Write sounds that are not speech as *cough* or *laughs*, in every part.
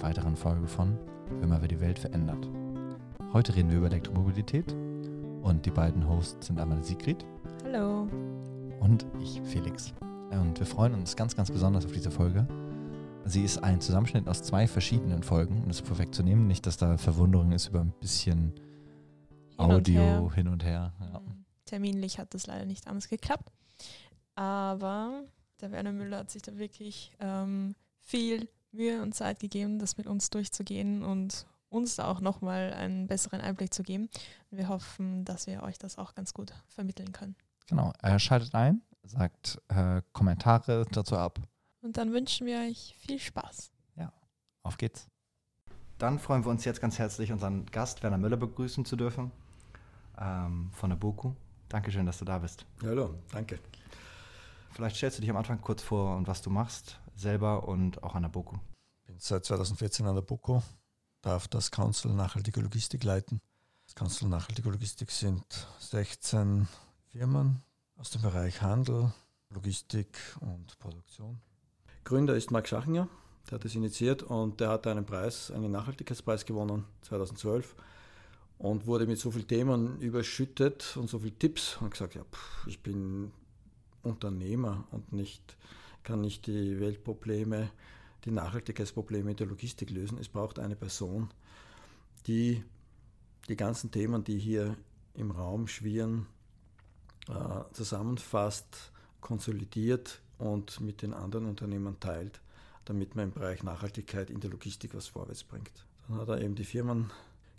einer weiteren Folge von Immer wer die Welt verändert. Heute reden wir über Elektromobilität und die beiden Hosts sind einmal Sigrid. Hallo. Und ich, Felix. Und wir freuen uns ganz, ganz besonders auf diese Folge. Sie ist ein Zusammenschnitt aus zwei verschiedenen Folgen, um das vorwegzunehmen. Nicht, dass da Verwunderung ist über ein bisschen hin Audio und hin und her. Ja. Mhm. Terminlich hat das leider nicht anders geklappt. Aber der Werner Müller hat sich da wirklich ähm, viel Mühe und Zeit gegeben, das mit uns durchzugehen und uns da auch nochmal einen besseren Einblick zu geben. Wir hoffen, dass wir euch das auch ganz gut vermitteln können. Genau, er schaltet ein, sagt äh, Kommentare dazu ab. Und dann wünschen wir euch viel Spaß. Ja, auf geht's. Dann freuen wir uns jetzt ganz herzlich, unseren Gast Werner Müller begrüßen zu dürfen ähm, von der BOKU. Dankeschön, dass du da bist. Hallo, danke. Vielleicht stellst du dich am Anfang kurz vor und was du machst, selber und auch an der BOKU. Ich bin seit 2014 an der BOKU, darf das Council Nachhaltige Logistik leiten. Das Council Nachhaltige Logistik sind 16 Firmen aus dem Bereich Handel, Logistik und Produktion. Gründer ist Marc Schachinger, der hat das initiiert und der hat einen Preis, einen Nachhaltigkeitspreis gewonnen 2012 und wurde mit so vielen Themen überschüttet und so vielen Tipps und gesagt, ja, pff, ich bin Unternehmer und nicht, kann nicht die Weltprobleme, die Nachhaltigkeitsprobleme der Logistik lösen. Es braucht eine Person, die die ganzen Themen, die hier im Raum schwirren, äh, zusammenfasst, konsolidiert und mit den anderen Unternehmen teilt, damit man im Bereich Nachhaltigkeit in der Logistik was vorwärts bringt. Dann hat er eben die Firmen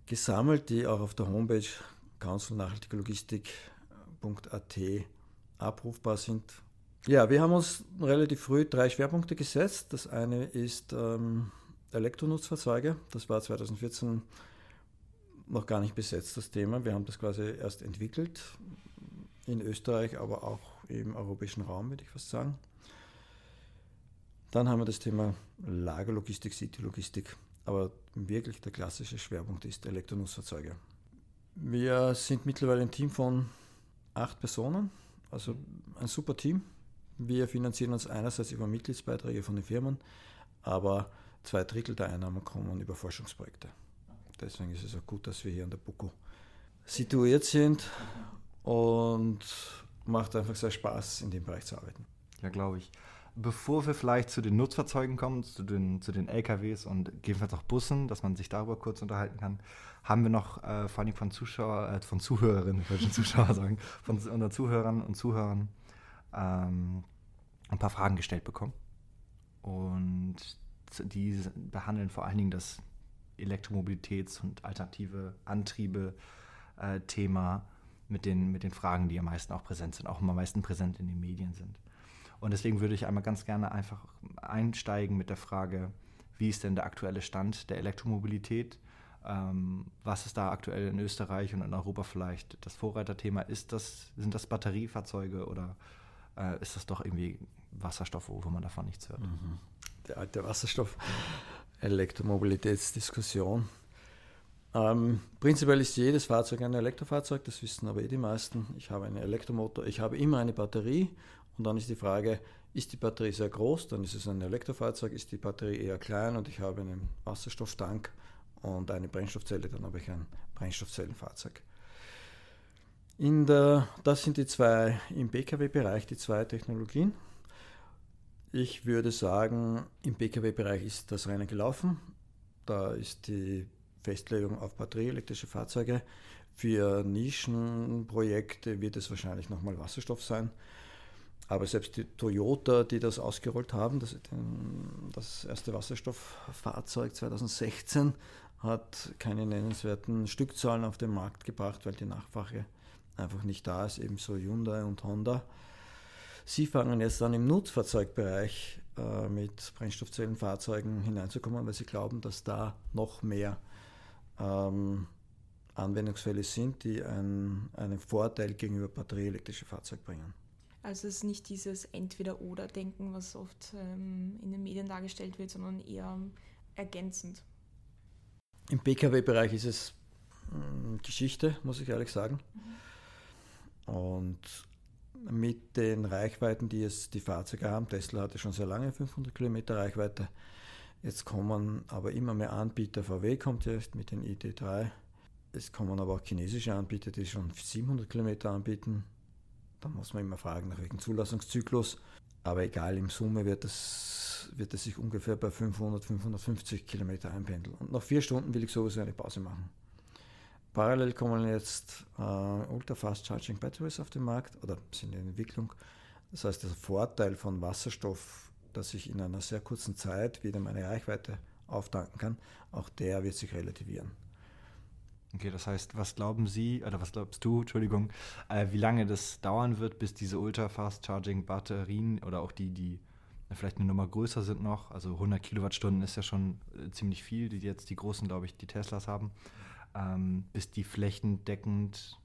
gesammelt, die auch auf der Homepage councilnachhaltigelogistik.at abrufbar sind. Ja, wir haben uns relativ früh drei Schwerpunkte gesetzt. Das eine ist ähm, Elektronutzfahrzeuge. Das war 2014 noch gar nicht besetzt, das Thema. Wir haben das quasi erst entwickelt, in Österreich, aber auch im europäischen Raum, würde ich fast sagen. Dann haben wir das Thema Lagerlogistik, Citylogistik. Aber wirklich der klassische Schwerpunkt ist Elektronutzfahrzeuge. Wir sind mittlerweile ein Team von acht Personen. Also ein super Team. Wir finanzieren uns einerseits über Mitgliedsbeiträge von den Firmen, aber zwei Drittel der Einnahmen kommen über Forschungsprojekte. Deswegen ist es auch gut, dass wir hier an der BUKU situiert sind und macht einfach sehr Spaß, in dem Bereich zu arbeiten. Ja, glaube ich. Bevor wir vielleicht zu den Nutzfahrzeugen kommen, zu den, zu den LKWs und gegebenenfalls auch Bussen, dass man sich darüber kurz unterhalten kann, haben wir noch äh, vor allem von Zuschauer, äh, von Zuhörerinnen, ich wollte schon *laughs* Zuschauer sagen, von unseren Zuhörern und Zuhörern ähm, ein paar Fragen gestellt bekommen. Und die behandeln vor allen Dingen das Elektromobilitäts- und alternative Antriebe-Thema äh, mit, den, mit den Fragen, die am meisten auch präsent sind, auch am meisten präsent in den Medien sind. Und deswegen würde ich einmal ganz gerne einfach einsteigen mit der Frage, wie ist denn der aktuelle Stand der Elektromobilität? Ähm, was ist da aktuell in Österreich und in Europa vielleicht das Vorreiterthema? Ist das, sind das Batteriefahrzeuge oder äh, ist das doch irgendwie Wasserstoff, wo man davon nichts hört? Mhm. Der alte Wasserstoff-Elektromobilitätsdiskussion. Ähm, prinzipiell ist jedes Fahrzeug ein Elektrofahrzeug, das wissen aber eh die meisten. Ich habe einen Elektromotor, ich habe immer eine Batterie und dann ist die Frage, ist die Batterie sehr groß, dann ist es ein Elektrofahrzeug, ist die Batterie eher klein und ich habe einen Wasserstofftank und eine Brennstoffzelle, dann habe ich ein Brennstoffzellenfahrzeug. In der, das sind die zwei im Pkw-Bereich, die zwei Technologien. Ich würde sagen, im Pkw-Bereich ist das Rennen gelaufen. Da ist die Festlegung auf batterieelektrische Fahrzeuge. Für Nischenprojekte wird es wahrscheinlich nochmal Wasserstoff sein. Aber selbst die Toyota, die das ausgerollt haben, das, das erste Wasserstofffahrzeug 2016, hat keine nennenswerten Stückzahlen auf den Markt gebracht, weil die Nachfrage einfach nicht da ist, ebenso Hyundai und Honda. Sie fangen jetzt an im Nutzfahrzeugbereich äh, mit Brennstoffzellenfahrzeugen hineinzukommen, weil sie glauben, dass da noch mehr ähm, Anwendungsfälle sind, die ein, einen Vorteil gegenüber batterieelektrischen Fahrzeugen bringen. Also es ist nicht dieses Entweder-Oder-Denken, was oft ähm, in den Medien dargestellt wird, sondern eher ergänzend. Im Pkw-Bereich ist es äh, Geschichte, muss ich ehrlich sagen. Mhm. Und mit den Reichweiten, die es die Fahrzeuge haben, Tesla hatte schon sehr lange 500 Kilometer Reichweite, Jetzt kommen aber immer mehr Anbieter. VW kommt jetzt mit den ID3. Es kommen aber auch chinesische Anbieter, die schon 700 Kilometer anbieten. Da muss man immer fragen, nach welchem Zulassungszyklus. Aber egal, im Summe wird es, wird es sich ungefähr bei 500, 550 Kilometer einpendeln. Und nach vier Stunden will ich sowieso eine Pause machen. Parallel kommen jetzt äh, Ultra Fast Charging Batteries auf den Markt oder sind in Entwicklung. Das heißt, der Vorteil von Wasserstoff, dass ich in einer sehr kurzen Zeit wieder meine Reichweite auftanken kann, auch der wird sich relativieren. Okay, das heißt, was glauben Sie, oder was glaubst du, Entschuldigung, äh, wie lange das dauern wird, bis diese Ultra-Fast-Charging-Batterien oder auch die, die vielleicht eine Nummer größer sind noch, also 100 Kilowattstunden ist ja schon äh, ziemlich viel, die jetzt die großen, glaube ich, die Teslas haben, ähm, bis die flächendeckend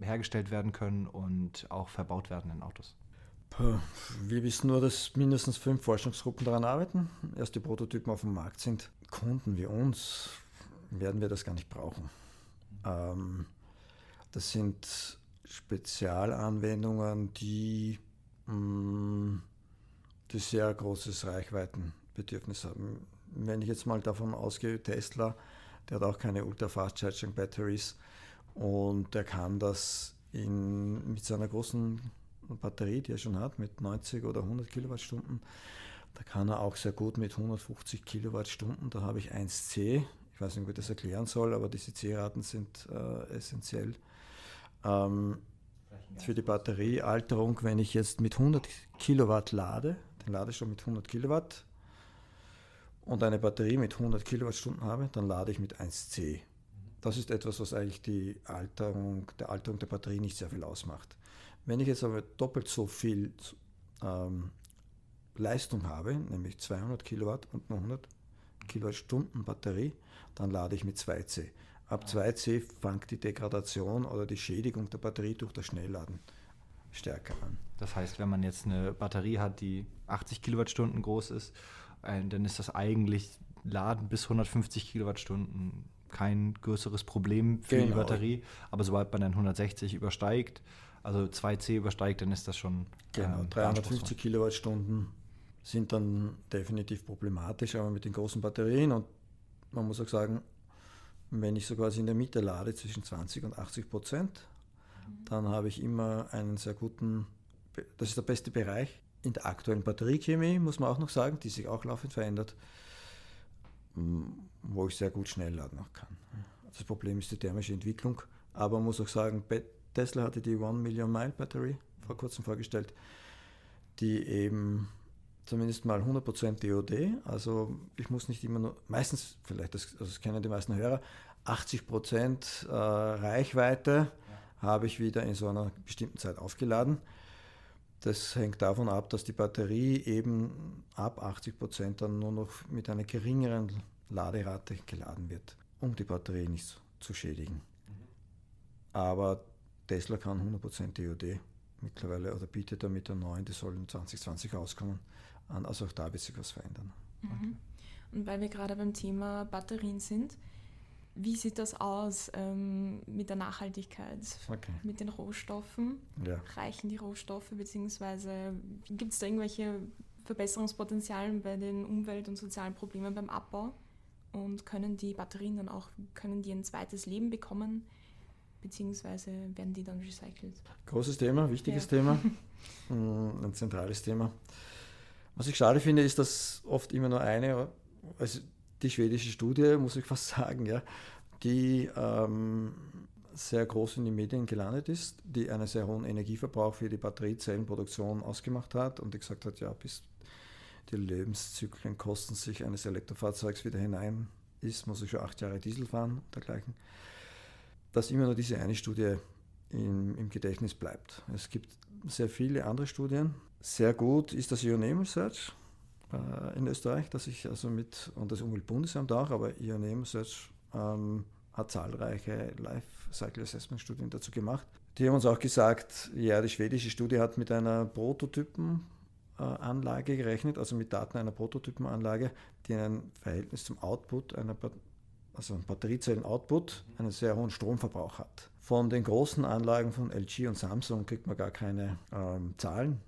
hergestellt werden können und auch verbaut werden in Autos? Wir wissen nur, dass mindestens fünf Forschungsgruppen daran arbeiten. Erst die Prototypen auf dem Markt sind. Kunden wie uns werden wir das gar nicht brauchen. Ähm, das sind Spezialanwendungen, die, mh, mm, die sehr großes Reichweitenbedürfnis haben. Wenn ich jetzt mal davon ausgehe, Tesla, der hat auch keine Ultra-Fast Charging Batteries und der kann das in, mit seiner großen Batterie, die er schon hat, mit 90 oder 100 Kilowattstunden, da kann er auch sehr gut mit 150 Kilowattstunden, da habe ich 1C ich weiß nicht, wie ich das erklären soll, aber diese C-Raten sind äh, essentiell. Ähm, für die Batteriealterung, wenn ich jetzt mit 100 Kilowatt lade, den lade ich schon mit 100 Kilowatt und eine Batterie mit 100 Kilowattstunden habe, dann lade ich mit 1C. Das ist etwas, was eigentlich die Alterung, der Alterung der Batterie nicht sehr viel ausmacht. Wenn ich jetzt aber doppelt so viel ähm, Leistung habe, nämlich 200 Kilowatt und 100 Kilowattstunden Batterie, dann lade ich mit 2C. Ab 2C fängt die Degradation oder die Schädigung der Batterie durch das Schnellladen stärker an. Das heißt, wenn man jetzt eine Batterie hat, die 80 Kilowattstunden groß ist, äh, dann ist das eigentlich Laden bis 150 Kilowattstunden kein größeres Problem für genau. die Batterie. Aber sobald man dann 160 übersteigt, also 2C übersteigt, dann ist das schon. Genau, ähm, 350 Kilowattstunden sind dann definitiv problematisch, aber mit den großen Batterien und man muss auch sagen, wenn ich so quasi in der Mitte lade zwischen 20 und 80 Prozent, dann habe ich immer einen sehr guten, das ist der beste Bereich in der aktuellen Batteriechemie, muss man auch noch sagen, die sich auch laufend verändert, wo ich sehr gut schnell laden auch kann. Das Problem ist die thermische Entwicklung, aber man muss auch sagen, Tesla hatte die One Million Mile Batterie vor kurzem vorgestellt, die eben zumindest mal 100% DOD. Also ich muss nicht immer nur, meistens, vielleicht, das, also das kennen die meisten Hörer, 80% äh, Reichweite habe ich wieder in so einer bestimmten Zeit aufgeladen. Das hängt davon ab, dass die Batterie eben ab 80% dann nur noch mit einer geringeren Laderate geladen wird, um die Batterie nicht zu schädigen. Aber Tesla kann 100% DOD mittlerweile oder bietet er mit der neuen, die soll in 2020 rauskommen. Also auch da wird sich was verändern. Mhm. Und weil wir gerade beim Thema Batterien sind, wie sieht das aus ähm, mit der Nachhaltigkeit, okay. mit den Rohstoffen? Ja. Reichen die Rohstoffe, beziehungsweise gibt es da irgendwelche Verbesserungspotenziale bei den Umwelt- und sozialen Problemen beim Abbau? Und können die Batterien dann auch, können die ein zweites Leben bekommen, beziehungsweise werden die dann recycelt? Großes Thema, wichtiges ja. Thema, *laughs* mm, ein zentrales Thema. Was ich schade finde, ist, dass oft immer nur eine, also die schwedische Studie, muss ich fast *laughs* sagen, ja, die ähm, sehr groß in den Medien gelandet ist, die einen sehr hohen Energieverbrauch für die Batteriezellenproduktion ausgemacht hat und die gesagt hat, ja, bis die Lebenszyklen kosten sich eines Elektrofahrzeugs wieder hinein ist, muss ich schon acht Jahre Diesel fahren und dergleichen. Dass immer nur diese eine Studie im, im Gedächtnis bleibt. Es gibt sehr viele andere Studien, sehr gut ist das IONEM Research äh, in Österreich, das ich also mit, und das Umweltbundesamt auch, aber IONEM Research ähm, hat zahlreiche Life Cycle Assessment Studien dazu gemacht. Die haben uns auch gesagt, ja, die schwedische Studie hat mit einer Prototypenanlage äh, gerechnet, also mit Daten einer Prototypenanlage, die ein Verhältnis zum Output einer also ein Batteriezellen-Output, einen sehr hohen Stromverbrauch hat. Von den großen Anlagen von LG und Samsung kriegt man gar keine ähm, Zahlen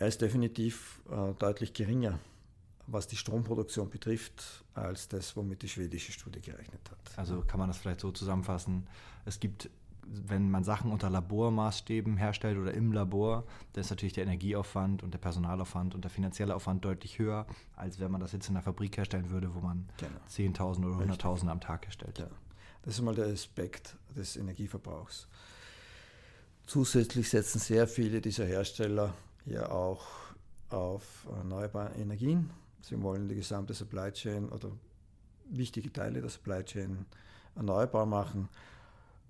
er ist definitiv äh, deutlich geringer, was die Stromproduktion betrifft, als das, womit die schwedische Studie gerechnet hat. Also kann man das vielleicht so zusammenfassen. Es gibt wenn man Sachen unter Labormaßstäben herstellt oder im Labor, dann ist natürlich der Energieaufwand und der Personalaufwand und der finanzielle Aufwand deutlich höher, als wenn man das jetzt in einer Fabrik herstellen würde, wo man genau. 10.000 oder 100.000 am Tag herstellt. Ja. Das ist mal der Aspekt des Energieverbrauchs. Zusätzlich setzen sehr viele dieser Hersteller ja auch auf erneuerbare Energien. Sie wollen die gesamte Supply Chain oder wichtige Teile der Supply Chain erneuerbar machen.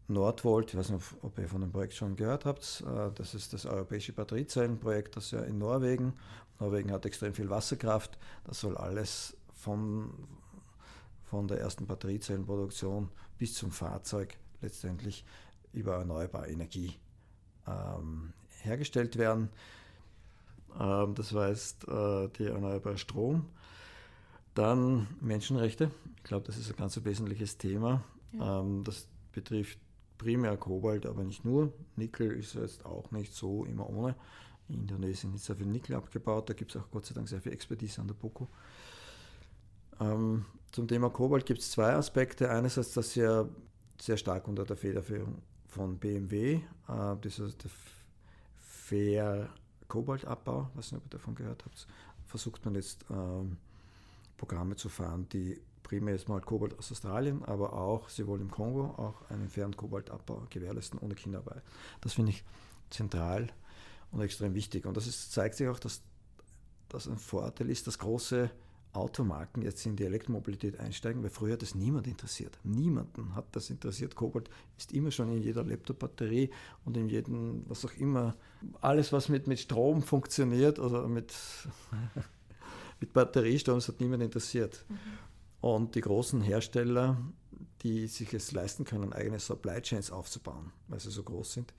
Nordvolt, ich weiß nicht, ob ihr von dem Projekt schon gehört habt, äh, das ist das europäische Batteriezellenprojekt, das ja in Norwegen, Norwegen hat extrem viel Wasserkraft, das soll alles von, von der ersten Batteriezellenproduktion bis zum Fahrzeug letztendlich über erneuerbare Energie ähm, hergestellt werden. Ähm, das heißt, äh, die erneuerbare Strom. Dann Menschenrechte. Ich glaube, das ist ein ganz wesentliches Thema. Ja. Ähm, das betrifft primär Kobalt, aber nicht nur. Nickel ist jetzt auch nicht so immer ohne. In Indonesien ist sehr viel Nickel abgebaut, da gibt es auch Gott sei Dank sehr viel Expertise an der BOKU. Ähm, zum Thema Kobalt gibt es zwei Aspekte. Einerseits, dass ja sehr stark unter der Federführung von BMW, äh, dieser der Fair Kobaltabbau, ob ihr davon gehört habt, versucht man jetzt ähm, Programme zu fahren, die primär ist mal Kobalt aus Australien, aber auch, sie wollen im Kongo auch einen fairen Kobaltabbau gewährleisten ohne Kinderarbeit. Das finde ich zentral und extrem wichtig. Und das ist, zeigt sich auch, dass das ein Vorteil ist, dass große Automarken jetzt in die Elektromobilität einsteigen, weil früher hat das niemand interessiert. Niemanden hat das interessiert. Kobalt ist immer schon in jeder Laptop-Batterie und in jedem, was auch immer, alles, was mit, mit Strom funktioniert oder mit, *laughs* mit Batteriestrom, das hat niemand interessiert. Mhm. Und die großen Hersteller, die sich es leisten können, eigene Supply Chains aufzubauen, weil sie so groß sind,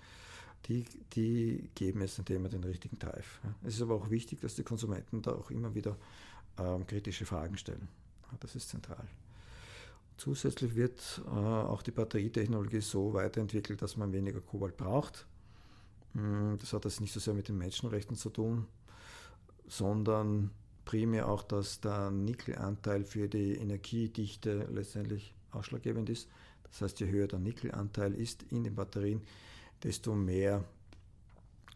die, die geben jetzt dem Thema den richtigen Drive. Es ist aber auch wichtig, dass die Konsumenten da auch immer wieder ähm, kritische Fragen stellen. Das ist zentral. Zusätzlich wird äh, auch die Batterietechnologie so weiterentwickelt, dass man weniger Kobalt braucht. Hm, das hat das nicht so sehr mit den Menschenrechten zu tun, sondern primär auch, dass der Nickelanteil für die Energiedichte letztendlich ausschlaggebend ist. Das heißt, je höher der Nickelanteil ist in den Batterien, desto mehr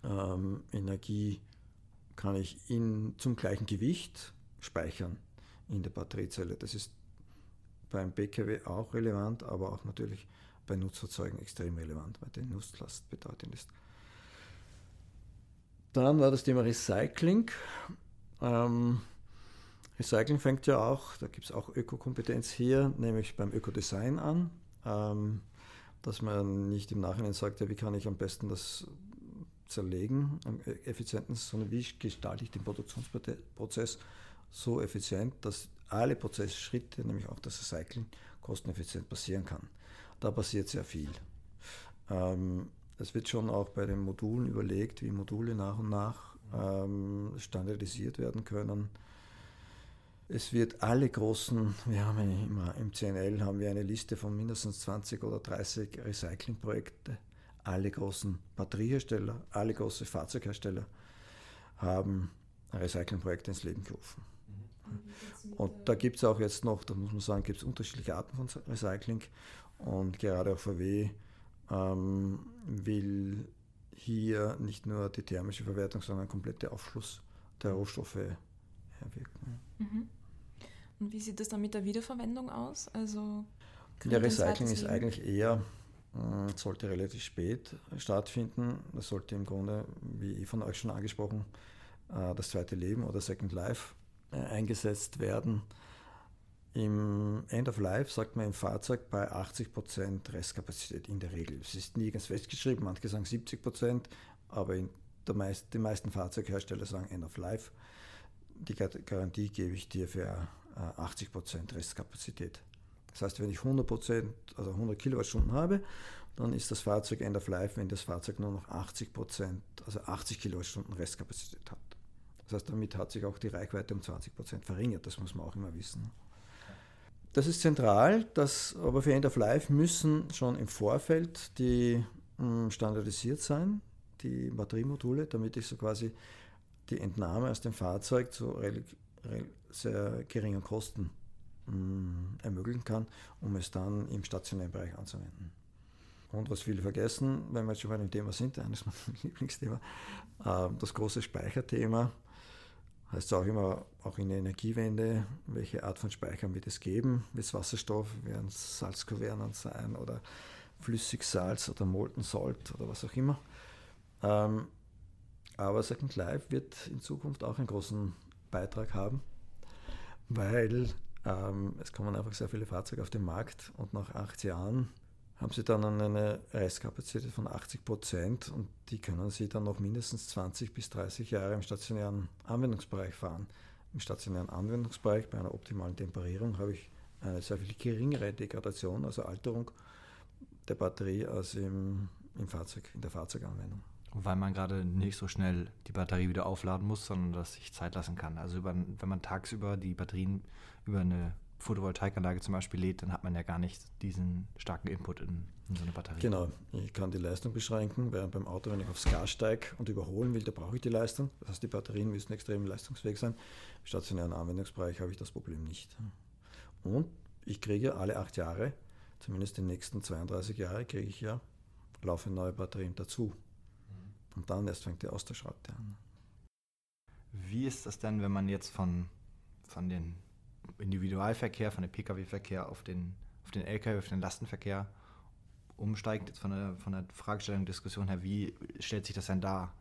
ähm, Energie kann ich in, zum gleichen Gewicht speichern in der Batteriezelle. Das ist beim BKW auch relevant, aber auch natürlich bei Nutzfahrzeugen extrem relevant, weil die Nutzlast bedeutend ist. Dann war das Thema Recycling. Ähm, Recycling fängt ja auch, da gibt es auch Ökokompetenz hier, nämlich beim Ökodesign an, ähm, dass man nicht im Nachhinein sagt, ja, wie kann ich am besten das zerlegen am effizienten, sondern wie gestalte ich den Produktionsprozess so effizient, dass alle Prozessschritte, nämlich auch das Recycling, kosteneffizient passieren kann. Da passiert sehr viel. Ähm, es wird schon auch bei den Modulen überlegt, wie Module nach und nach ähm, standardisiert werden können. Es wird alle großen, wir haben immer im CNL haben wir eine Liste von mindestens 20 oder 30 Recyclingprojekte. Alle großen Batteriehersteller, alle großen Fahrzeughersteller haben Recyclingprojekte ins Leben gerufen. Und da gibt es auch jetzt noch, da muss man sagen, gibt es unterschiedliche Arten von Recycling. Und gerade auch VW ähm, will hier nicht nur die thermische Verwertung, sondern ein kompletter Aufschluss der Rohstoffe herwirken. Mhm. Und wie sieht das dann mit der Wiederverwendung aus? Also ja, Recycling ist eigentlich eher, äh, sollte relativ spät stattfinden. Das sollte im Grunde, wie von euch schon angesprochen, äh, das zweite Leben oder Second Life eingesetzt werden. Im End of Life sagt man im Fahrzeug bei 80% Restkapazität in der Regel. Es ist nirgends festgeschrieben, manche sagen 70%, aber meist, die meisten Fahrzeughersteller sagen End of Life. Die Garantie gebe ich dir für 80% äh, Restkapazität. Das heißt, wenn ich 100%, also 100 Kilowattstunden habe, dann ist das Fahrzeug End of Life, wenn das Fahrzeug nur noch 80%, also 80 Kilowattstunden Restkapazität hat. Das heißt, damit hat sich auch die Reichweite um 20% verringert, das muss man auch immer wissen. Das ist zentral, dass, aber für End of Life müssen schon im Vorfeld die mh, hm, standardisiert sein, die Batteriemodule, damit ich so quasi die Entnahme aus dem Fahrzeug so sehr geringen Kosten mm, ermöglichen kann, um es dann im stationären Bereich anzuwenden. Und was viele vergessen, wenn wir jetzt schon bei dem Thema sind, eines meiner *laughs* Lieblingsthema, äh, das große Speicherthema. Heißt auch immer, auch in der Energiewende, welche Art von Speichern wird es geben? Wird es Wasserstoff, werden es Salzkuvernen sein oder Flüssigsalz oder Molten Salt oder was auch immer. Ähm, aber Second Life wird in Zukunft auch einen großen Beitrag haben, weil ähm, es kommen einfach sehr viele Fahrzeuge auf den Markt und nach acht Jahren haben sie dann eine Restkapazität von 80 Prozent und die können sie dann noch mindestens 20 bis 30 Jahre im stationären Anwendungsbereich fahren. Im stationären Anwendungsbereich bei einer optimalen Temperierung habe ich eine sehr viel geringere Degradation, also Alterung der Batterie als im, im Fahrzeug, in der Fahrzeuganwendung. Weil man gerade nicht so schnell die Batterie wieder aufladen muss, sondern dass sich Zeit lassen kann. Also über, wenn man tagsüber die Batterien über eine Photovoltaikanlage zum Beispiel lädt, dann hat man ja gar nicht diesen starken Input in, in so eine Batterie. Genau, ich kann die Leistung beschränken, während beim Auto, wenn ich aufs Gas steige und überholen will, da brauche ich die Leistung. Das heißt, die Batterien müssen extrem leistungsfähig sein. Im stationären Anwendungsbereich habe ich das Problem nicht. Und ich kriege alle acht Jahre, zumindest die nächsten 32 Jahre, kriege ich ja laufend neue Batterien dazu. Und dann erst fängt die Austauschrate an. Wie ist das denn, wenn man jetzt von, von den Individualverkehr, von dem Pkw-Verkehr auf den, auf den Lkw, auf den Lastenverkehr umsteigt, jetzt von der, von der Fragestellung, Diskussion her, wie stellt sich das denn da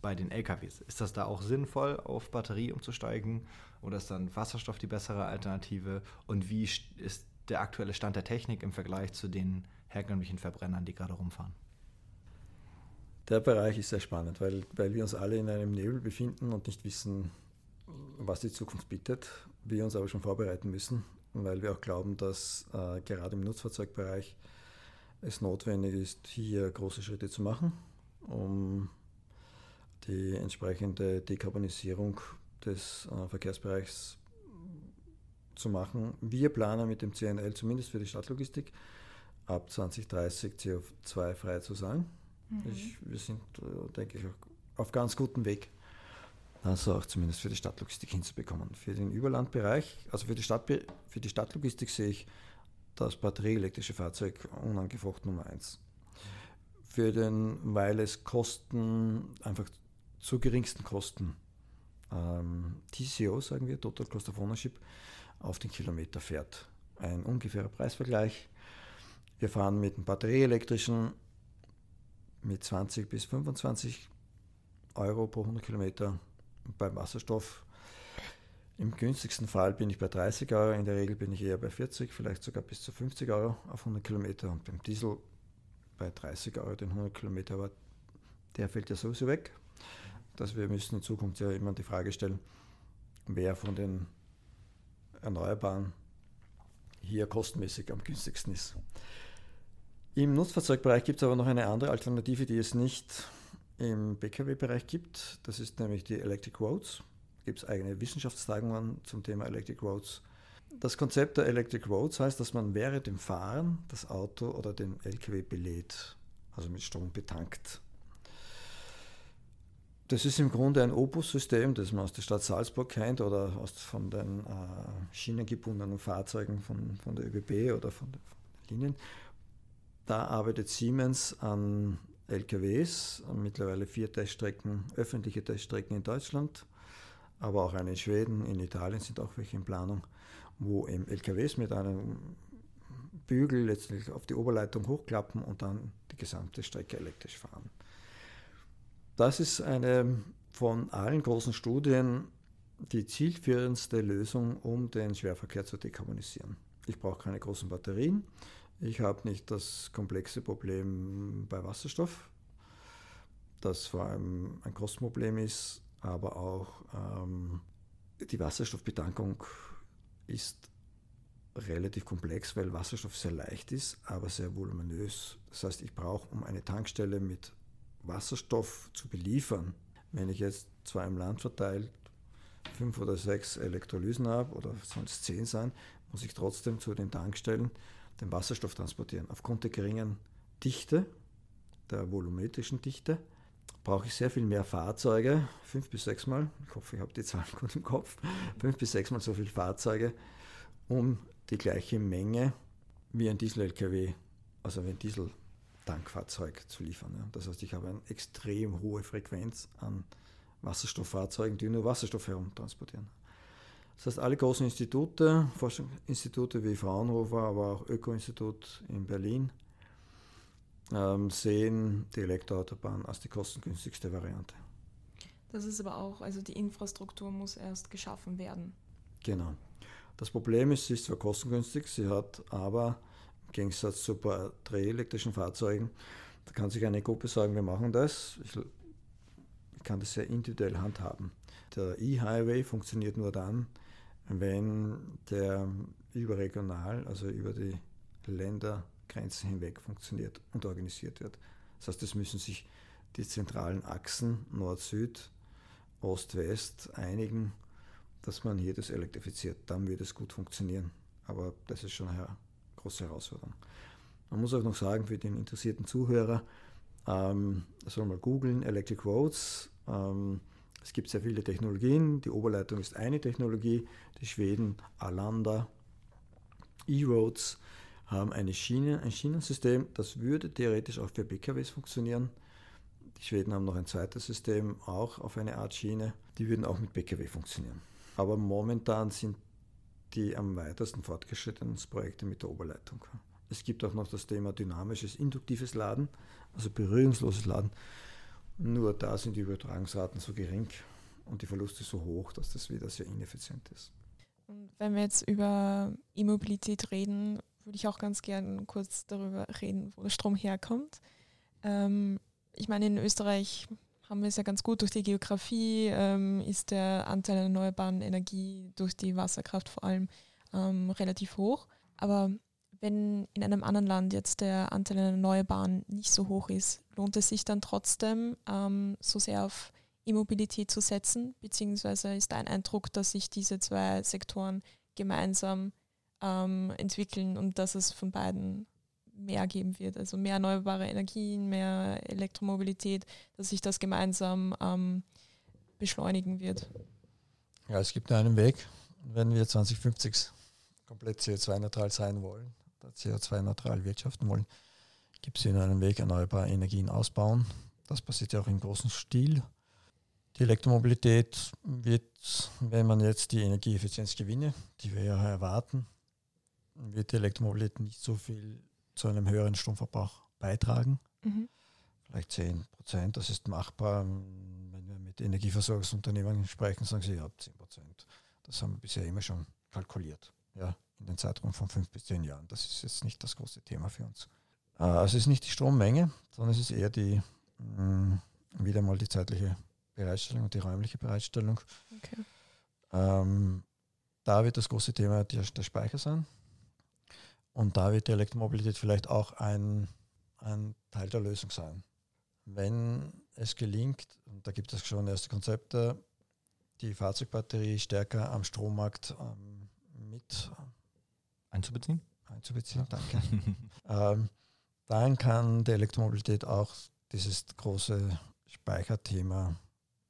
bei den LKWs? Ist das da auch sinnvoll, auf Batterie umzusteigen oder ist dann Wasserstoff die bessere Alternative? Und wie ist der aktuelle Stand der Technik im Vergleich zu den herkömmlichen Verbrennern, die gerade rumfahren? Der Bereich ist sehr spannend, weil, weil wir uns alle in einem Nebel befinden und nicht wissen, was die Zukunft bietet wir uns aber schon vorbereiten müssen, weil wir auch glauben, dass äh, gerade im Nutzfahrzeugbereich es notwendig ist, hier große Schritte zu machen, um die entsprechende Dekarbonisierung des äh, Verkehrsbereichs zu machen. Wir planen mit dem CNL zumindest für die Stadtlogistik ab 2030 CO2-frei zu sein. Mhm. Ich, wir sind, äh, denke ich, auf ganz gutem Weg also auch zumindest für die Stadtlogistik hinzubekommen. Für den Überlandbereich, also für die, Stadt, für die Stadtlogistik sehe ich das batterieelektrische Fahrzeug unangefochten Nummer eins. Für den, weil es Kosten, einfach zu geringsten Kosten, ähm, TCO sagen wir, Total Cost of Ownership, auf den Kilometer fährt. Ein ungefährer Preisvergleich. Wir fahren mit dem batterieelektrischen mit 20 bis 25 Euro pro 100 Kilometer beim Wasserstoff im günstigsten Fall bin ich bei 30 Euro, in der Regel bin ich eher bei 40, vielleicht sogar bis zu 50 Euro auf 100 Kilometer und beim Diesel bei 30 Euro den 100 Kilometer, aber der fällt ja sowieso weg. Dass wir müssen in Zukunft ja immer die Frage stellen, wer von den Erneuerbaren hier kostenmäßig am günstigsten ist. Im Nutzfahrzeugbereich gibt es aber noch eine andere Alternative, die es nicht im BKW-Bereich gibt. Das ist nämlich die Electric Roads. Da gibt es eigene Wissenschaftstagungen zum Thema Electric Roads. Das Konzept der Electric Roads heißt, dass man während dem Fahren das Auto oder den LKW belädt, also mit Strom betankt. Das ist im Grunde ein Opus-System, das man aus der Stadt Salzburg kennt oder aus, von den äh, schienengebundenen Fahrzeugen von, von der ÖBB oder von, von den Linien. Da arbeitet Siemens an LKWs, mittlerweile vier Teststrecken, öffentliche Teststrecken in Deutschland, aber auch eine in Schweden, in Italien sind auch welche in Planung, wo eben LKWs mit einem Bügel letztlich auf die Oberleitung hochklappen und dann die gesamte Strecke elektrisch fahren. Das ist eine von allen großen Studien die zielführendste Lösung, um den Schwerverkehr zu dekarbonisieren. Ich brauche keine großen Batterien. Ich habe nicht das komplexe Problem bei Wasserstoff, das vor allem ein Kostenproblem ist, aber auch ähm, die Wasserstoffbetankung ist relativ komplex, weil Wasserstoff sehr leicht ist, aber sehr voluminös. Das heißt, ich brauche, um eine Tankstelle mit Wasserstoff zu beliefern, wenn ich jetzt zwar im Land verteilt fünf oder sechs Elektrolysen habe, oder sollen zehn sein, muss ich trotzdem zu den Tankstellen den Wasserstoff transportieren. Aufgrund der geringen Dichte, der volumetrischen Dichte, brauche ich sehr viel mehr Fahrzeuge, fünf bis sechs Mal, ich hoffe, ich habe die Zahlen *laughs* gut im Kopf, fünf bis sechs Mal so viele Fahrzeuge, um die gleiche Menge wie ein Diesel-LKW, also wie ein Diesel-Tankfahrzeug zu liefern. Das heißt, ich habe eine extrem hohe Frequenz an Wasserstofffahrzeugen, die nur Wasserstoff herumtransportieren. Das heißt, alle großen Institute, Forschungsinstitute wie Fraunhofer, aber auch Öko-Institut in Berlin, ähm, sehen die Elektroautobahn als die kostengünstigste Variante. Das ist aber auch, also die Infrastruktur muss erst geschaffen werden. Genau. Das Problem ist, sie ist zwar kostengünstig, sie hat aber im Gegensatz zu batterieelektrischen Fahrzeugen, da kann sich eine Gruppe sagen, wir machen das. Ich, ich kann das sehr individuell handhaben. Der E-Highway funktioniert nur dann, wenn der überregional, also über die Ländergrenzen hinweg funktioniert und organisiert wird. Das heißt, es müssen sich die zentralen Achsen Nord-Süd, Ost-West einigen, dass man hier das elektrifiziert. Dann wird es gut funktionieren. Aber das ist schon eine große Herausforderung. Man muss auch noch sagen, für den interessierten Zuhörer, ähm, soll mal googeln, Electric Roads. Ähm, es gibt sehr viele Technologien. Die Oberleitung ist eine Technologie. Die Schweden Alanda E-Roads haben eine Schiene, ein Schienensystem. Das würde theoretisch auch für PKWs funktionieren. Die Schweden haben noch ein zweites System, auch auf eine Art Schiene. Die würden auch mit PKW funktionieren. Aber momentan sind die am weitesten fortgeschrittenen Projekte mit der Oberleitung. Es gibt auch noch das Thema dynamisches, induktives Laden, also berührungsloses Laden. Nur da sind die Übertragungsraten so gering und die Verluste so hoch, dass das wieder sehr ineffizient ist. Und wenn wir jetzt über E-Mobilität reden, würde ich auch ganz gerne kurz darüber reden, wo der Strom herkommt. Ähm, ich meine, in Österreich haben wir es ja ganz gut durch die Geografie, ähm, ist der Anteil der erneuerbaren Energie durch die Wasserkraft vor allem ähm, relativ hoch. Aber wenn in einem anderen Land jetzt der Anteil der Erneuerbaren nicht so hoch ist, lohnt es sich dann trotzdem ähm, so sehr auf E-Mobilität zu setzen? Beziehungsweise ist dein Eindruck, dass sich diese zwei Sektoren gemeinsam ähm, entwickeln und dass es von beiden mehr geben wird? Also mehr erneuerbare Energien, mehr Elektromobilität, dass sich das gemeinsam ähm, beschleunigen wird? Ja, es gibt einen Weg. Wenn wir 2050 komplett CO2-neutral sein wollen, CO2-neutral wirtschaften wollen, gibt es einen Weg, erneuerbare Energien ausbauen. Das passiert ja auch im großen Stil. Die Elektromobilität wird, wenn man jetzt die Energieeffizienzgewinne, die wir ja erwarten, wird die Elektromobilität nicht so viel zu einem höheren Stromverbrauch beitragen. Mhm. Vielleicht 10 Prozent, das ist machbar. Wenn wir mit Energieversorgungsunternehmen sprechen, sagen sie ja 10 Prozent. Das haben wir bisher immer schon kalkuliert. Ja, in den Zeitraum von fünf bis zehn Jahren. Das ist jetzt nicht das große Thema für uns. Äh, also es ist nicht die Strommenge, sondern es ist eher die mh, mm, wieder mal die zeitliche Bereitstellung und die räumliche Bereitstellung. Okay. Ähm, da wird das große Thema der, der, Speicher sein. Und da wird die Elektromobilität vielleicht auch ein, ein Teil der Lösung sein. Wenn es gelingt, und da gibt es schon erste Konzepte, die Fahrzeugbatterie stärker am Strommarkt ähm, mit Einzubeziehen? Einzubeziehen, danke. *laughs* ähm, dann kann die Elektromobilität auch dieses große Speicherthema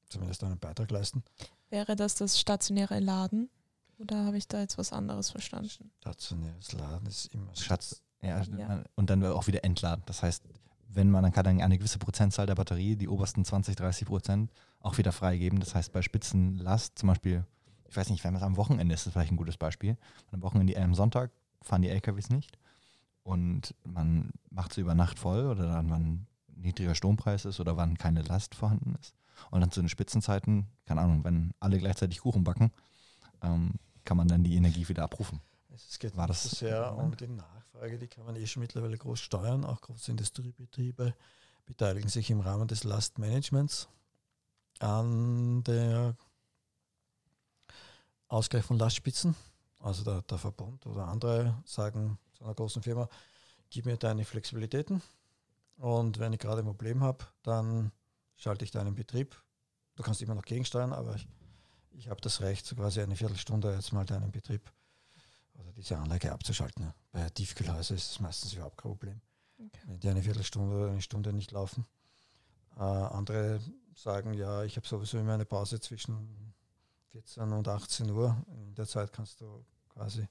zumindest einen Beitrag leisten. Wäre das das stationäre Laden? Oder habe ich da jetzt was anderes verstanden? Stationäres Laden ist immer Schatz. Ja, ja. Und dann auch wieder entladen. Das heißt, wenn man, dann kann dann eine gewisse Prozentzahl der Batterie, die obersten 20, 30 Prozent, auch wieder freigeben. Das heißt, bei Spitzenlast, zum Beispiel ich weiß nicht, wenn es am Wochenende ist, ist das vielleicht ein gutes Beispiel. Am Wochenende, am Sonntag fahren die LKWs nicht und man macht sie über Nacht voll oder dann, wann niedriger Strompreis ist oder wann keine Last vorhanden ist. Und dann zu den Spitzenzeiten, keine Ahnung, wenn alle gleichzeitig Kuchen backen, ähm, kann man dann die Energie wieder abrufen. Es geht War das sehr um die Nachfrage, die kann man eh schon mittlerweile groß steuern. Auch große Industriebetriebe beteiligen sich im Rahmen des Lastmanagements an der Ausgleich von Lastspitzen. Also der, der Verbund oder andere sagen zu einer großen Firma, gib mir deine Flexibilitäten und wenn ich gerade ein Problem habe, dann schalte ich deinen Betrieb. Du kannst immer noch gegensteuern, aber ich, ich habe das Recht, so quasi eine Viertelstunde jetzt mal deinen Betrieb oder diese Anlage abzuschalten. Bei Tiefkühlhäusern ist es meistens überhaupt kein Problem. Okay. Wenn die eine Viertelstunde oder eine Stunde nicht laufen, Äh, andere sagen, ja, ich habe sowieso immer eine Pause zwischen 14 und 18 Uhr. In der Zeit kannst du quasi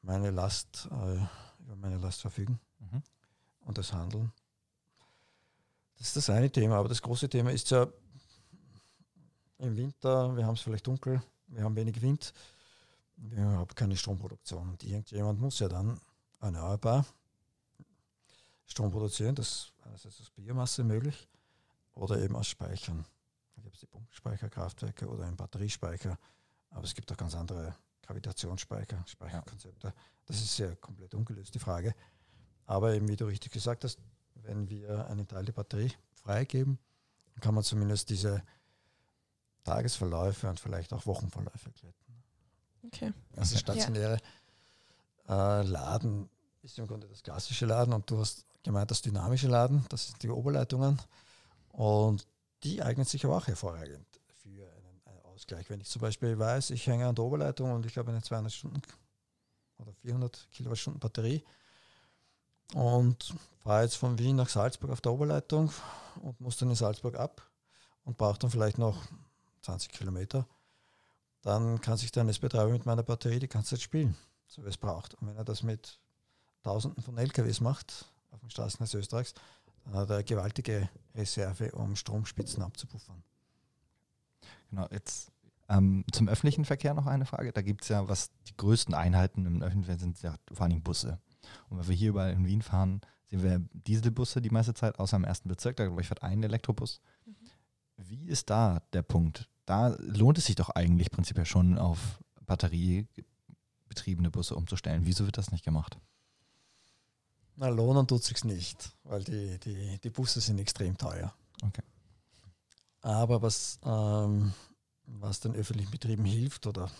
meine Last, äh, über meine Last verfügen mhm. und das Handeln. Das ist das eine Thema, aber das große Thema ist ja im Winter, wir haben es vielleicht dunkel, wir haben wenig Wind, wir haben keine Stromproduktion. Und irgendjemand muss ja dann erneuerbar Strom produzieren, das ist aus Biomasse möglich oder eben aus Speichern. Gibt es die Pumpspeicherkraftwerke oder einen Batteriespeicher, aber es gibt auch ganz andere Gravitationsspeicher, Speicherkonzepte. Das ist ja komplett ungelöst, die Frage. Aber eben, wie du richtig gesagt hast, wenn wir einen Teil der Batterie freigeben, kann man zumindest diese Tagesverläufe und vielleicht auch Wochenverläufe glätten. Okay. Also stationäre ja. äh, Laden ist im Grunde das klassische Laden und du hast gemeint das dynamische Laden, das sind die Oberleitungen und die eignen sich aber auch hervorragend für einen, einen Ausgleich. Wenn ich zum Beispiel weiß, ich hänge an der Oberleitung und ich habe eine 200 Stunden oder 400 Kilowattstunden Batterie und fahre jetzt von Wien nach Salzburg auf der Oberleitung und muss dann in Salzburg ab und brauche dann vielleicht noch 20 Kilometer, dann kann sich der Netzbetreiber mit meiner Batterie die ganze Zeit spielen, so wie es braucht. Und wenn er das mit Tausenden von LKWs macht auf den Straßennetz Österreichs, dann hat er eine gewaltige Reserve, um Stromspitzen abzupuffern. Genau, jetzt ähm, zum öffentlichen Verkehr noch eine Frage. Da gibt es ja, was die größten Einheiten im öffentlichen Verkehr sind, ja vor allem Busse. Und wenn wir hier überall in Wien fahren, sehen wir Dieselbusse die meiste Zeit, außer im ersten Bezirk. Da glaube ich, fährt ein Elektrobus. Mhm. Wie ist da der Punkt? Da lohnt es sich doch eigentlich prinzipiell schon auf batteriebetriebene Busse umzustellen. Wieso wird das nicht gemacht? Na, lohnen tut sich nicht, weil die, die, die Busse sind extrem teuer. Okay. Aber was, ähm, was den öffentlichen Betrieben hilft oder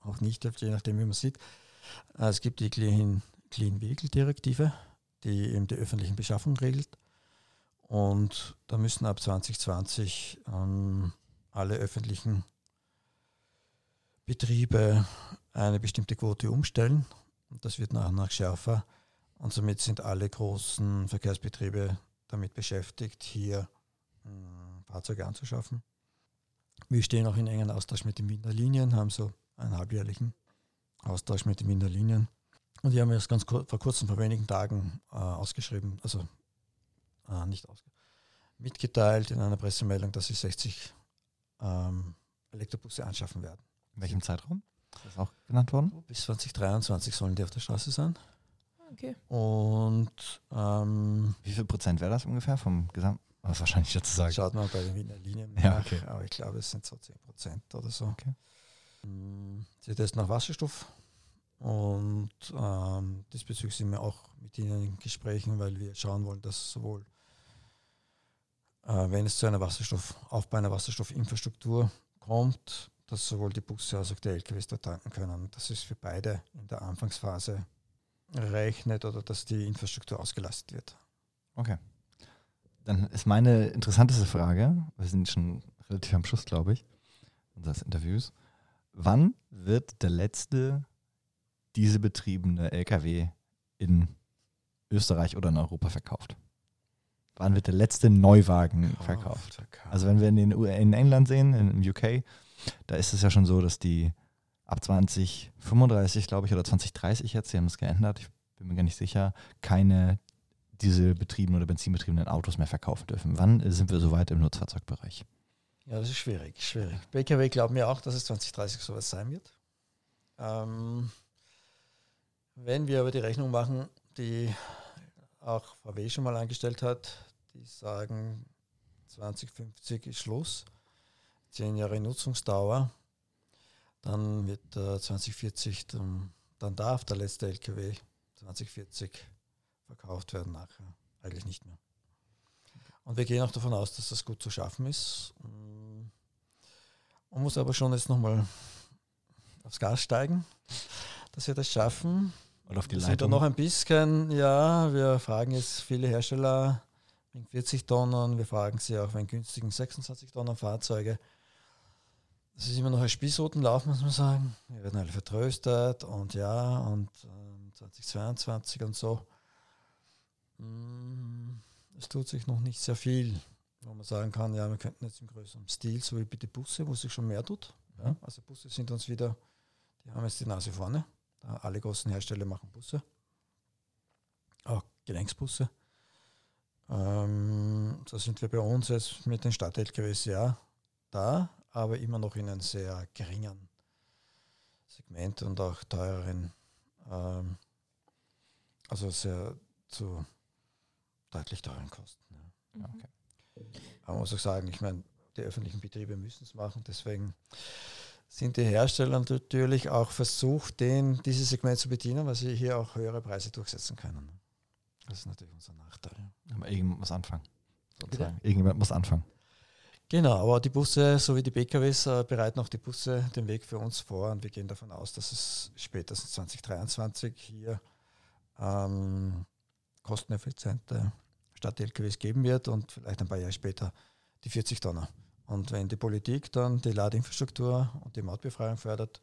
auch nicht hilft, je nachdem, wie man sieht, äh, es gibt die Clean, Clean Vehicle Direktive, die eben die öffentlichen Beschaffung regelt. Und da müssen ab 2020 ähm, alle öffentlichen Betriebe eine bestimmte Quote umstellen. Und das wird nach und nach schärfer. Und somit sind alle großen Verkehrsbetriebe damit beschäftigt, hier mh, hm, Fahrzeuge anzuschaffen. Wir stehen auch in engen Austausch mit den Wiener Linien, haben so einen halbjährlichen Austausch mit den Wiener Linien. Und die haben erst ganz vor kurzem, vor wenigen Tagen äh, ausgeschrieben, also äh, nicht ausgeschrieben, mitgeteilt in einer Pressemeldung, dass sie 60 ähm, Elektrobusse anschaffen werden. In welchem Zeitraum? Ist das auch genannt worden? Bis 2023 sollen die auf der Straße sein. Okay. Und ähm, wie viel Prozent wäre das ungefähr vom Gesamt? Was wahrscheinlich dazu sagen. Schaut mal bei den Wiener Linien nach, ja, okay. aber ich glaube, es sind so 10 Prozent oder so. Okay. Mm, sie testen nach Wasserstoff und ähm, diesbezüglich sind wir auch mit ihnen in Gesprächen, weil wir schauen wollen, dass sowohl, äh, wenn es zu einer Wasserstoffaufbau einer Wasserstoffinfrastruktur kommt, dass sowohl die Busse als auch die LKWs dort tanken können. Das ist für beide in der Anfangsphase rechnet oder dass die Infrastruktur ausgelastet wird. Okay. Dann ist meine interessanteste Frage, wir sind schon relativ am Schluss, glaube ich, unseres Interviews. Wann wird der letzte dieselbetriebene LKW in Österreich oder in Europa verkauft? Wann wird der letzte Neuwagen verkauft? verkauft? Also wenn wir in, den, in England sehen, in UK, da ist es ja schon so, dass die ab 2035, glaube ich, oder 2030 jetzt, sie haben es geändert, ich bin mir gar nicht sicher, keine dieselbetriebenen oder benzinbetriebenen Autos mehr verkaufen dürfen. Wann sind wir soweit im Nutzfahrzeugbereich? Ja, das ist schwierig, schwierig. BKW glauben ja auch, dass es 2030 sowas sein wird. Ähm, wenn wir aber die Rechnung machen, die auch VW schon mal angestellt hat, die sagen, 2050 ist Schluss, zehn Jahre Nutzungsdauer, dann wird äh, 2040, dann, dann darf der letzte LKW 2040 verkauft werden nachher. Eigentlich nicht mehr. Und wir gehen auch davon aus, dass das gut zu schaffen ist. Man muss aber schon jetzt nochmal aufs Gas steigen, dass wir das schaffen. Oder auf die wir Leitung. noch ein bisschen, ja, wir fragen jetzt viele Hersteller wegen 40 Tonnen, wir fragen sie auch wegen günstigen 26 Tonnen Fahrzeuge. Das ist immer noch ein Spießrutenlauf, muss man sagen. Wir werden alle vertröstet und ja, und äh, 2022 und so. Mm, es tut sich noch nicht sehr viel. wo man sagen kann, ja, wir könnten jetzt im größeren Stil, so wie den Busse, wo sich schon mehr tut. Ja, also Busse sind uns wieder, die haben jetzt die Nase vorne. Alle großen Hersteller machen Busse. Auch Gelenksbusse. Ähm, da sind wir bei uns jetzt mit den Stadt-LKWs ja da, aber immer noch in einem sehr geringen Segment und auch teureren, ähm, also sehr zu deutlich teuren Kosten. Ja. Mhm. Okay. Aber man muss auch sagen, ich meine, die öffentlichen Betriebe müssen es machen, deswegen sind die Hersteller natürlich auch versucht, den, dieses Segment zu bedienen, weil sie hier auch höhere Preise durchsetzen können. Das ist natürlich unser Nachteil. Aber irgendjemand muss anfangen. Sozusagen. Irgendjemand muss anfangen. Genau, aber die Busse sowie die PKWs äh, bereiten auch die Busse den Weg für uns vor und wir gehen davon aus, dass es spätestens 2023 hier ähm, kosteneffiziente Stadt-LKWs geben wird und vielleicht ein paar Jahre später die 40 Tonner. Und wenn die Politik dann die Ladeinfrastruktur und die Mautbefreiung fördert,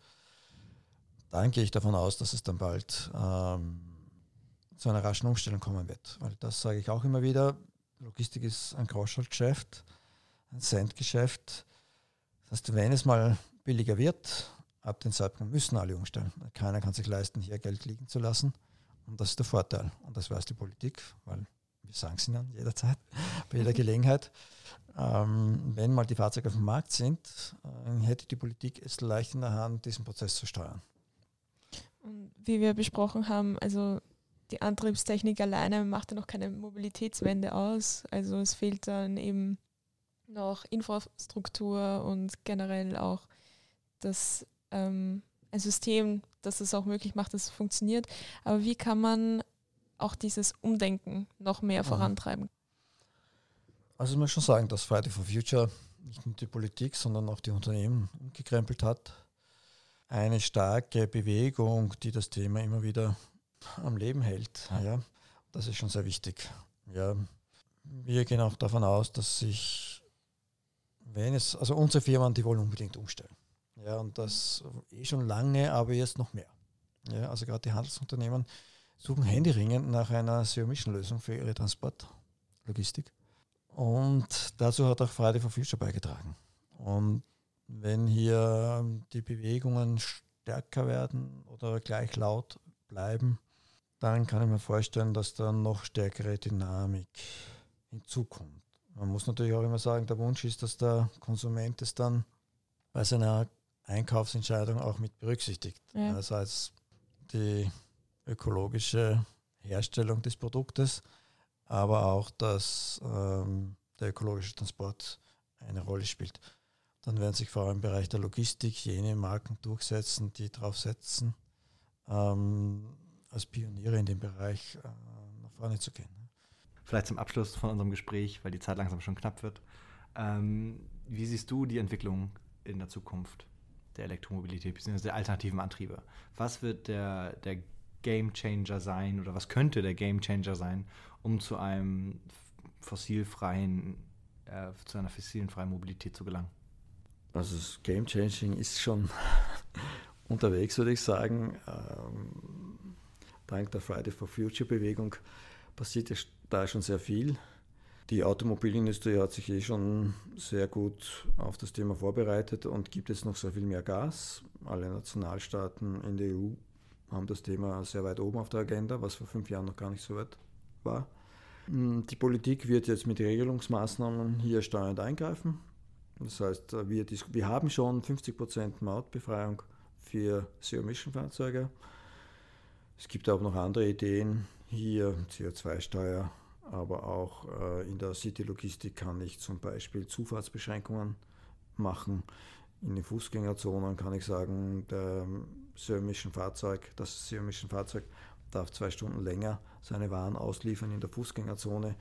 dann gehe ich davon aus, dass es dann bald ähm, zu einer raschen Umstellung kommen wird. Weil das sage ich auch immer wieder, Logistik ist ein Großschaltgeschäft, ein Centgeschäft. Das heißt, wenn es mal billiger wird, ab dem Zeitpunkt müssen alle umstellen. Keiner kann sich leisten, hier Geld liegen zu lassen. Und das ist der Vorteil. Und das weiß die Politik, weil wir sagen es ihnen jederzeit, *laughs* bei jeder Gelegenheit. Ähm, wenn mal die Fahrzeuge auf dem Markt sind, äh, hätte die Politik es leicht in der Hand, diesen Prozess zu steuern. Und wie wir besprochen haben, also die Antriebstechnik alleine macht ja noch keine Mobilitätswende aus. Also es fehlt dann eben noch Infrastruktur und generell auch das ähm, ein System, das es auch möglich macht, dass es funktioniert. Aber wie kann man auch dieses Umdenken noch mehr mhm. vorantreiben? Also ich muss schon sagen, dass Friday for Future nicht nur die Politik, sondern auch die Unternehmen umgekrempelt hat. Eine starke Bewegung, die das Thema immer wieder am Leben hält. Ja, das ist schon sehr wichtig. Ja, wir gehen auch davon aus, dass sich, wenn es, also unsere Firmen, die wollen unbedingt umstellen. Ja, und das eh schon lange, aber jetzt noch mehr. Ja, also gerade die Handelsunternehmen suchen händeringend nach einer Zero-Emission-Lösung für ihre Transportlogistik. Und dazu hat auch Friday for Future beigetragen. Und wenn hier die Bewegungen stärker werden oder gleich laut bleiben, dann kann ich mir vorstellen, dass da noch stärkere Dynamik hinzukommt. Man muss natürlich auch immer sagen, der Wunsch ist, dass der Konsument es dann bei seiner Einkaufsentscheidung auch mit berücksichtigt. Ja. Das heißt, die ökologische Herstellung des Produktes, aber auch, dass ähm, der ökologische Transport eine Rolle spielt. Dann werden sich vor allem im Bereich der Logistik jene Marken durchsetzen, die darauf setzen, ähm, als Pioniere in dem Bereich äh, nach vorne zu gehen. Vielleicht zum Abschluss von unserem Gespräch, weil die Zeit langsam schon knapp wird. Ähm, wie siehst du die Entwicklung in der Zukunft der Elektromobilität bzw. der alternativen Antriebe? Was wird der, der Game Changer sein oder was könnte der Game Changer sein, um zu einem fossilfreien, äh, zu einer fossilenfreien Mobilität zu gelangen? Also das Game Changing ist schon *laughs* unterwegs, würde ich sagen. Ähm, dank der Friday for Future Bewegung passiert ja da schon sehr viel. Die Automobilindustrie hat sich eh schon sehr gut auf das Thema vorbereitet und gibt jetzt noch sehr viel mehr Gas. Alle Nationalstaaten in der EU haben das Thema sehr weit oben auf der Agenda, was vor fünf Jahren noch gar nicht so weit war. Hm, die Politik wird jetzt mit Regelungsmaßnahmen hier steuernd eingreifen. Das heißt, wir, wir haben schon 50% Mautbefreiung für Zero-Emission-Fahrzeuge. Es gibt aber noch andere Ideen, hier CO2-Steuer, aber auch äh, in der City-Logistik kann ich zum Beispiel Zufahrtsbeschränkungen machen. In den Fußgängerzonen kann ich sagen, der Zero-Emission-Fahrzeug, das Zero-Emission-Fahrzeug darf zwei Stunden länger seine Waren ausliefern in der Fußgängerzone,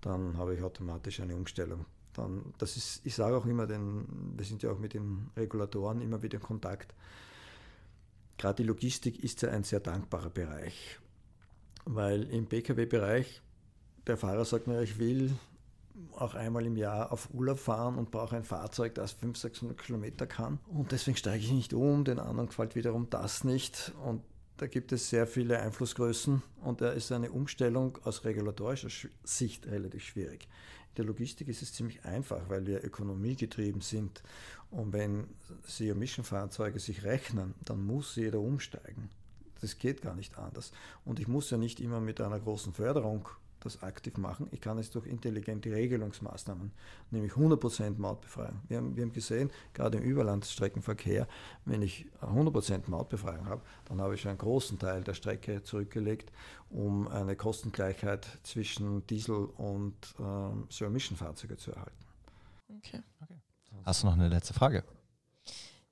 dann habe ich automatisch eine Umstellung. Dann, das ist, ich sage auch immer, denn wir sind ja auch mit den Regulatoren immer wieder in Kontakt. Gerade die Logistik ist ja ein sehr dankbarer Bereich, weil im Pkw-Bereich der Fahrer sagt mir, ich will auch einmal im Jahr auf Urlaub fahren und brauche ein Fahrzeug, das 500, 600 Kilometer kann. Und deswegen steige ich nicht um, den anderen gefällt wiederum das nicht. Und da gibt es sehr viele Einflussgrößen und da ist eine Umstellung aus regulatorischer Sicht relativ schwierig. In der Logistik ist es ziemlich einfach, weil wir ökonomiegetrieben sind. Und wenn Zero-Emission-Fahrzeuge sich rechnen, dann muss jeder umsteigen. Das geht gar nicht anders. Und ich muss ja nicht immer mit einer großen Förderung das aktiv machen. Ich kann es durch intelligente Regelungsmaßnahmen, nämlich 100% Mautbefreiung. Wir haben, wir haben gesehen, gerade im Überlandstreckenverkehr, wenn ich 100% Mautbefreiung habe, dann habe ich einen großen Teil der Strecke zurückgelegt, um eine Kostengleichheit zwischen Diesel- und ähm, Zero-Emission-Fahrzeuge zu erhalten. Okay. okay. Hast du noch eine letzte Frage?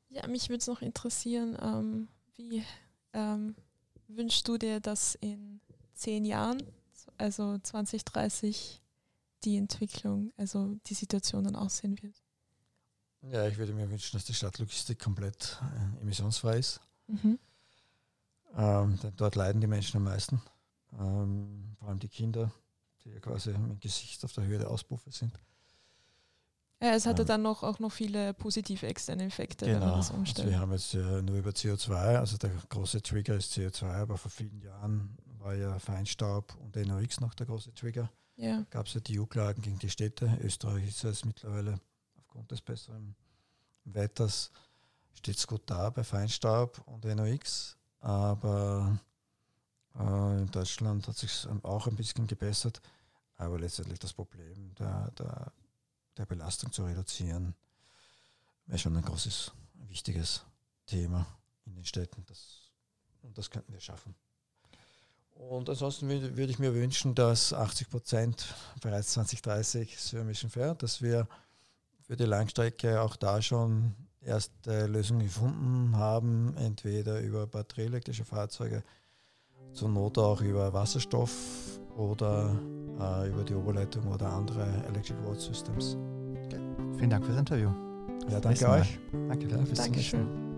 Ja, mich würde es noch interessieren, ähm, wie ähm, wünschst du dir das in zehn Jahren also 2030 die Entwicklung, also die Situation dann aussehen wird. Ja, ich würde mir wünschen, dass die Stadtlogistik komplett äh, emissionsfrei ist. Mhm. Ähm, denn dort leiden die Menschen am meisten. Ähm, vor allem die Kinder, die ja quasi mit Gesicht auf der Höhe der Auspuffe sind. Ja, es hatte ähm, dann noch, auch noch viele positive externe Effekte, genau. wenn man das umstellt. Also wir haben jetzt ja nur über CO2, also der große Trigger ist CO2, aber vor vielen Jahren war ja Feinstaub und NOx noch der große Trigger. Ja. Gab es ja die EU-Klagen gegen die Städte. Österreich ist es mittlerweile aufgrund des besseren Wetters steht es gut da bei Feinstaub und NOx. Aber äh, in Deutschland hat sich auch ein bisschen gebessert. Aber letztendlich das Problem der, der, der Belastung zu reduzieren, wäre schon ein großes, wichtiges Thema in den Städten. Das, und das könnten wir schaffen. Und ansonsten würde, ich mir wünschen, dass 80 Prozent bereits 2030 Zero Emission fährt, dass wir für die Langstrecke auch da schon erste Lösungen gefunden haben, entweder über batterieelektrische Fahrzeuge, zur Not auch über Wasserstoff oder äh, über die Oberleitung oder andere Electric Road Systems. Okay. Vielen Dank fürs Interview. Ja, danke euch. Danke, bis Dankeschön.